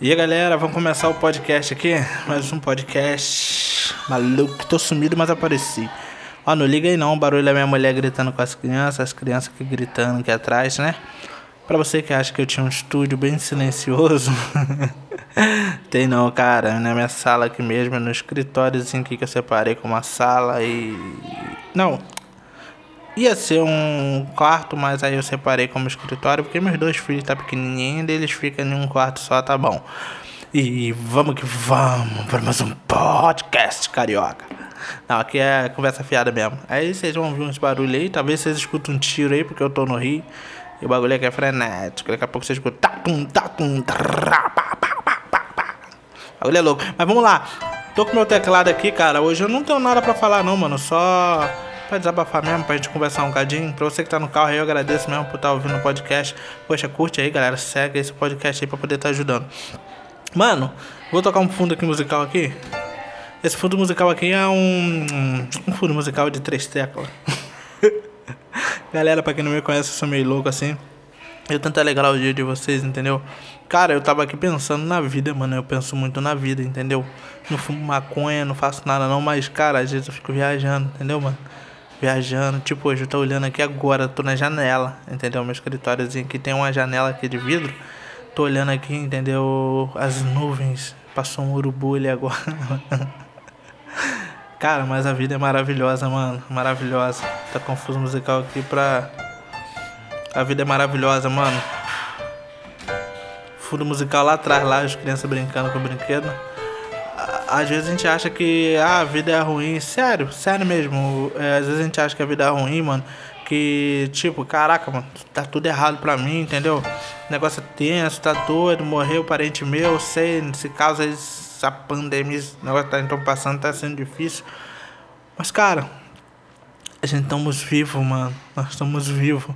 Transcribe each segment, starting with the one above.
E aí galera, vamos começar o podcast aqui. Mais um podcast maluco. Tô sumido, mas apareci. Ó, não liga aí não, o barulho da minha mulher gritando com as crianças, as crianças aqui gritando aqui atrás, né? Pra você que acha que eu tinha um estúdio bem silencioso, tem não, cara. Na minha sala aqui mesmo, no escritório assim que eu separei com uma sala e. Não, Ia ser um quarto, mas aí eu separei como escritório porque meus dois filhos tá pequenininhos, eles ficam em um quarto só, tá bom. E vamos que vamos para mais um podcast carioca. Não, aqui é conversa fiada mesmo. Aí vocês vão ouvir uns barulhos aí, talvez vocês escutem um tiro aí, porque eu tô no Rio. E o bagulho aqui é frenético. Daqui a pouco vocês escutam. Tatum, tatum, bagulho é louco. Mas vamos lá. Tô com meu teclado aqui, cara. Hoje eu não tenho nada pra falar, não, mano. Só pra desabafar mesmo, pra gente conversar um cadinho. Pra você que tá no carro aí, eu agradeço mesmo por estar tá ouvindo o podcast. Poxa, curte aí, galera. Segue esse podcast aí pra poder estar tá ajudando. Mano, vou tocar um fundo aqui musical aqui. Esse fundo musical aqui é um, um fundo musical de três teclas. Galera, pra quem não me conhece, eu sou meio louco assim. Eu tento alegrar o dia de vocês, entendeu? Cara, eu tava aqui pensando na vida, mano. Eu penso muito na vida, entendeu? Não fumo maconha, não faço nada não, mas, cara, às vezes eu fico viajando, entendeu, mano? Viajando. Tipo, hoje eu tô olhando aqui agora, tô na janela, entendeu? Meu escritóriozinho aqui tem uma janela aqui de vidro. Tô olhando aqui, entendeu? As nuvens. Passou um urubu ali agora. Cara, mas a vida é maravilhosa, mano. Maravilhosa. Tá confuso musical aqui pra. A vida é maravilhosa, mano. Fundo musical lá atrás, lá, as crianças brincando com o brinquedo às vezes a gente acha que ah, a vida é ruim. Sério, sério mesmo. É, às vezes a gente acha que a vida é ruim, mano. Que, tipo, caraca, mano, tá tudo errado pra mim, entendeu? O negócio é tenso, tá doido, morreu parente meu, sei, nesse caso essa pandemia, esse negócio tá então passando, tá sendo difícil. Mas, cara, a gente estamos vivos, mano. Nós estamos vivos.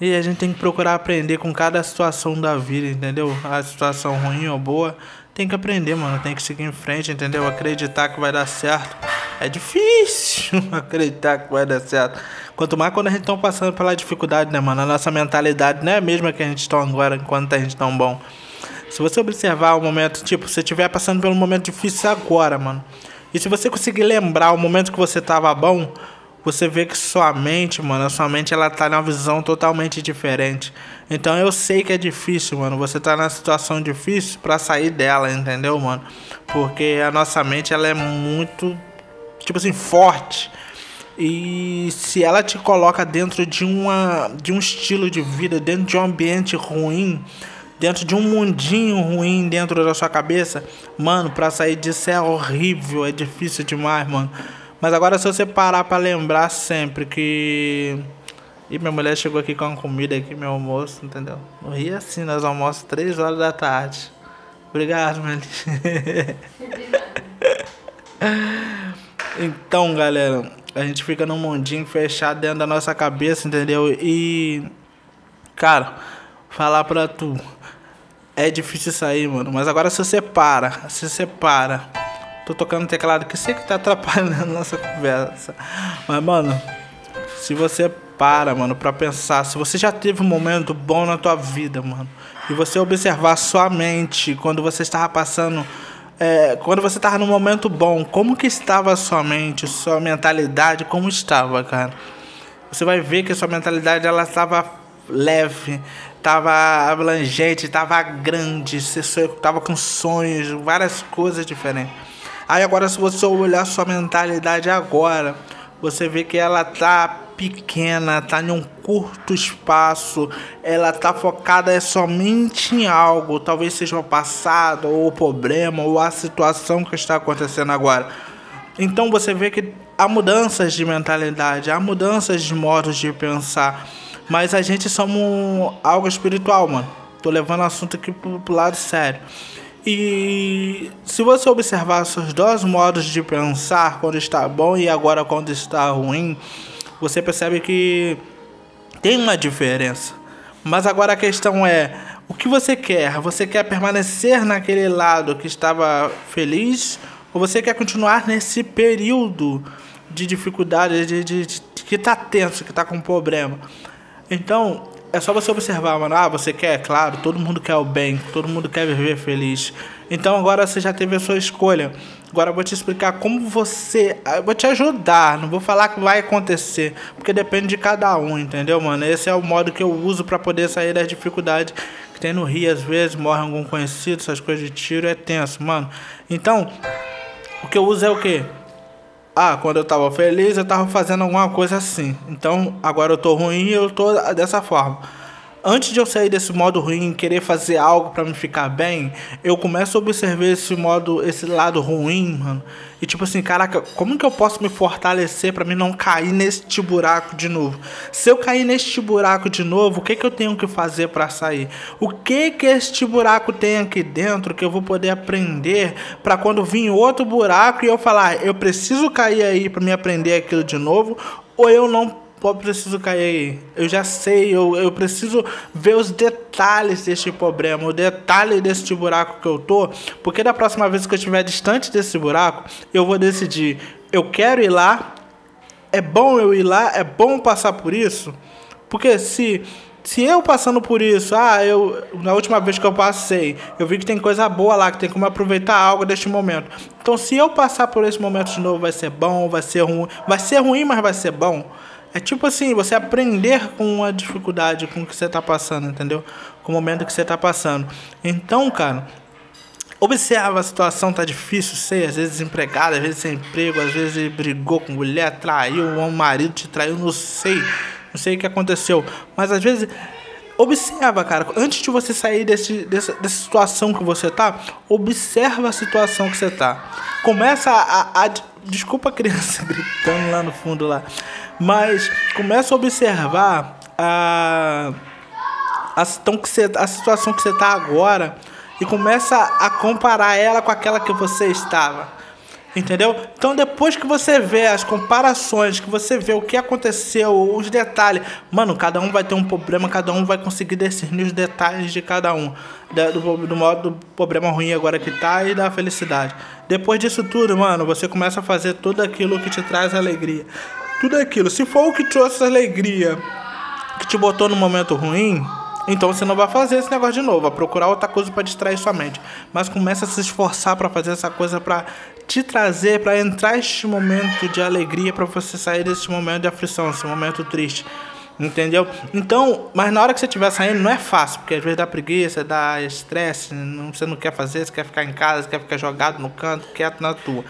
E a gente tem que procurar aprender com cada situação da vida, entendeu? A situação ruim ou boa tem que aprender, mano. Tem que seguir em frente, entendeu? Acreditar que vai dar certo. É difícil acreditar que vai dar certo. Quanto mais quando a gente tá passando pela dificuldade, né, mano? A nossa mentalidade não é a mesma que a gente está agora enquanto a gente tão bom. Se você observar o momento, tipo, você estiver passando pelo momento difícil agora, mano. E se você conseguir lembrar o momento que você tava bom, você vê que sua mente, mano, a sua mente ela tá numa visão totalmente diferente. Então eu sei que é difícil, mano. Você tá numa situação difícil para sair dela, entendeu, mano? Porque a nossa mente ela é muito tipo assim, forte. E se ela te coloca dentro de uma de um estilo de vida, dentro de um ambiente ruim, dentro de um mundinho ruim dentro da sua cabeça, mano, para sair disso é horrível, é difícil demais, mano. Mas agora se você parar para lembrar sempre que e minha mulher chegou aqui com a comida aqui, meu almoço, entendeu? No Rio assim, nós almoçamos 3 horas da tarde. Obrigado, Meli. então, galera, a gente fica num mundinho fechado dentro da nossa cabeça, entendeu? E cara, falar pra tu é difícil sair, mano, mas agora se você para, se você para Tô tocando teclado que sei que tá atrapalhando nossa conversa. Mas, mano, se você para, mano, pra pensar, se você já teve um momento bom na tua vida, mano, e você observar sua mente quando você estava passando. É, quando você estava num momento bom, como que estava a sua mente, sua mentalidade, como estava, cara? Você vai ver que a sua mentalidade ela estava leve, estava abrangente, estava grande, você estava com sonhos, várias coisas diferentes. Aí agora se você olhar sua mentalidade agora, você vê que ela tá pequena, tá em um curto espaço, ela tá focada é somente em algo, talvez seja o passado ou o problema ou a situação que está acontecendo agora. Então você vê que há mudanças de mentalidade, há mudanças de modos de pensar, mas a gente somos algo espiritual, mano. Tô levando o assunto aqui pro, pro lado sério. E se você observar seus dois modos de pensar, quando está bom e agora quando está ruim, você percebe que tem uma diferença. Mas agora a questão é: o que você quer? Você quer permanecer naquele lado que estava feliz? Ou você quer continuar nesse período de dificuldade, de, de, de que está tenso, que está com problema? Então, é só você observar, mano. Ah, você quer, claro, todo mundo quer o bem, todo mundo quer viver feliz. Então agora você já teve a sua escolha. Agora eu vou te explicar como você. Eu vou te ajudar, não vou falar que vai acontecer, porque depende de cada um, entendeu, mano? Esse é o modo que eu uso para poder sair das dificuldades que tem no Rio. Às vezes morre algum conhecido, essas coisas de tiro é tenso, mano. Então, o que eu uso é o quê? Ah, quando eu tava feliz, eu tava fazendo alguma coisa assim. Então, agora eu tô ruim, eu tô dessa forma antes de eu sair desse modo ruim, querer fazer algo para me ficar bem, eu começo a observar esse modo, esse lado ruim, mano. E tipo assim, caraca, como que eu posso me fortalecer para mim não cair neste buraco de novo? Se eu cair neste buraco de novo, o que que eu tenho que fazer para sair? O que que este buraco tem aqui dentro que eu vou poder aprender para quando vir outro buraco e eu falar, eu preciso cair aí para me aprender aquilo de novo, ou eu não Pô, preciso cair. Eu já sei, eu, eu preciso ver os detalhes deste problema, o detalhe deste buraco que eu tô, porque da próxima vez que eu estiver distante desse buraco, eu vou decidir, eu quero ir lá, é bom eu ir lá, é bom passar por isso, porque se se eu passando por isso, ah, eu na última vez que eu passei, eu vi que tem coisa boa lá, que tem como aproveitar algo deste momento. Então, se eu passar por esse momento de novo, vai ser bom, vai ser ruim, vai ser ruim, mas vai ser bom. É tipo assim, você aprender com a dificuldade com que você está passando, entendeu? Com o momento que você está passando. Então, cara, observa a situação, tá difícil, sei, às vezes desempregado, às vezes sem emprego, às vezes brigou com mulher, traiu, um marido te traiu, não sei, não sei o que aconteceu, mas às vezes observa, cara, antes de você sair desse, dessa, dessa situação que você tá, observa a situação que você tá. Começa a, a desculpa a criança gritando lá no fundo lá. Mas começa a observar a, a, que você, a situação que você está agora e começa a comparar ela com aquela que você estava. Entendeu? Então depois que você vê as comparações, que você vê o que aconteceu, os detalhes, mano, cada um vai ter um problema, cada um vai conseguir discernir os detalhes de cada um, do, do modo do problema ruim agora que tá e da felicidade. Depois disso tudo, mano, você começa a fazer tudo aquilo que te traz alegria tudo aquilo. Se for o que trouxe alegria, que te botou no momento ruim, então você não vai fazer esse negócio de novo, vai procurar outra coisa para distrair sua mente. Mas começa a se esforçar para fazer essa coisa para te trazer, para entrar este momento de alegria, para você sair desse momento de aflição, esse momento triste. Entendeu? Então, mas na hora que você estiver saindo, não é fácil, porque às vezes dá preguiça, dá estresse, você não quer fazer, você quer ficar em casa, você quer ficar jogado no canto, quieto na tua.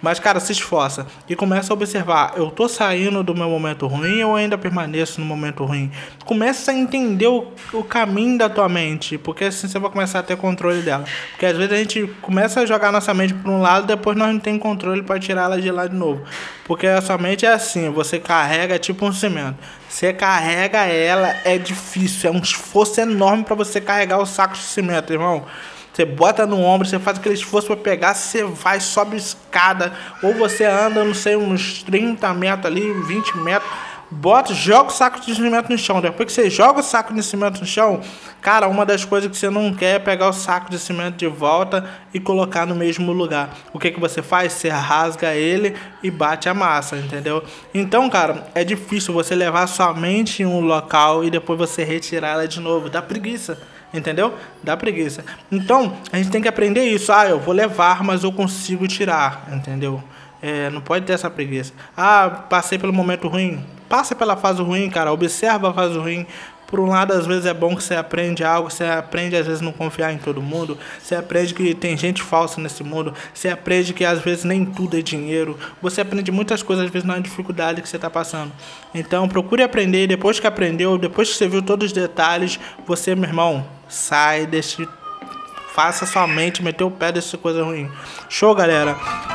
Mas, cara, se esforça e começa a observar: eu tô saindo do meu momento ruim ou ainda permaneço no momento ruim? Começa a entender o, o caminho da tua mente, porque assim você vai começar a ter controle dela. Porque às vezes a gente começa a jogar nossa mente para um lado, depois nós não tem controle para tirar ela de lá de novo. Porque a sua mente é assim: você carrega tipo um cimento. Você carrega ela, é difícil, é um esforço enorme para você carregar o saco de cimento, irmão. Você bota no ombro, você faz aquele esforço para pegar, você vai, sobe escada, ou você anda, não sei, uns 30 metros ali, 20 metros, bota, joga o saco de cimento no chão. Depois que você joga o saco de cimento no chão, cara, uma das coisas que você não quer é pegar o saco de cimento de volta e colocar no mesmo lugar. O que que você faz? Você rasga ele e bate a massa, entendeu? Então, cara, é difícil você levar somente em um local e depois você retirar ela de novo. Dá preguiça. Entendeu? Dá preguiça. Então, a gente tem que aprender isso. Ah, eu vou levar, mas eu consigo tirar. Entendeu? É, não pode ter essa preguiça. Ah, passei pelo momento ruim. Passa pela fase ruim, cara. Observa a fase ruim. Por um lado, às vezes é bom que você aprende algo, você aprende às vezes não confiar em todo mundo, você aprende que tem gente falsa nesse mundo, você aprende que às vezes nem tudo é dinheiro, você aprende muitas coisas às vezes na dificuldade que você está passando. Então procure aprender, depois que aprendeu, depois que você viu todos os detalhes, você, meu irmão, sai desse. Faça sua mente meter o pé dessa coisa ruim. Show, galera!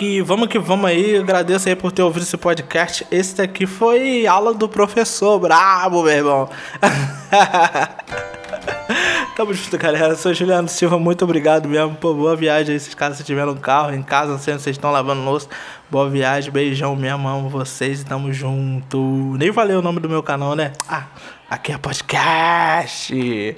E vamos que vamos aí. Agradeço aí por ter ouvido esse podcast. Esse daqui foi aula do professor. Brabo, meu irmão. Tamo junto, galera. Sou Juliano Silva. Muito obrigado mesmo. Pô, boa viagem aí. Se tiver no carro, em casa, não sei se vocês estão lavando louça. Boa viagem. Beijão mesmo. Amo vocês. Tamo junto. Nem falei o nome do meu canal, né? Ah, aqui é podcast.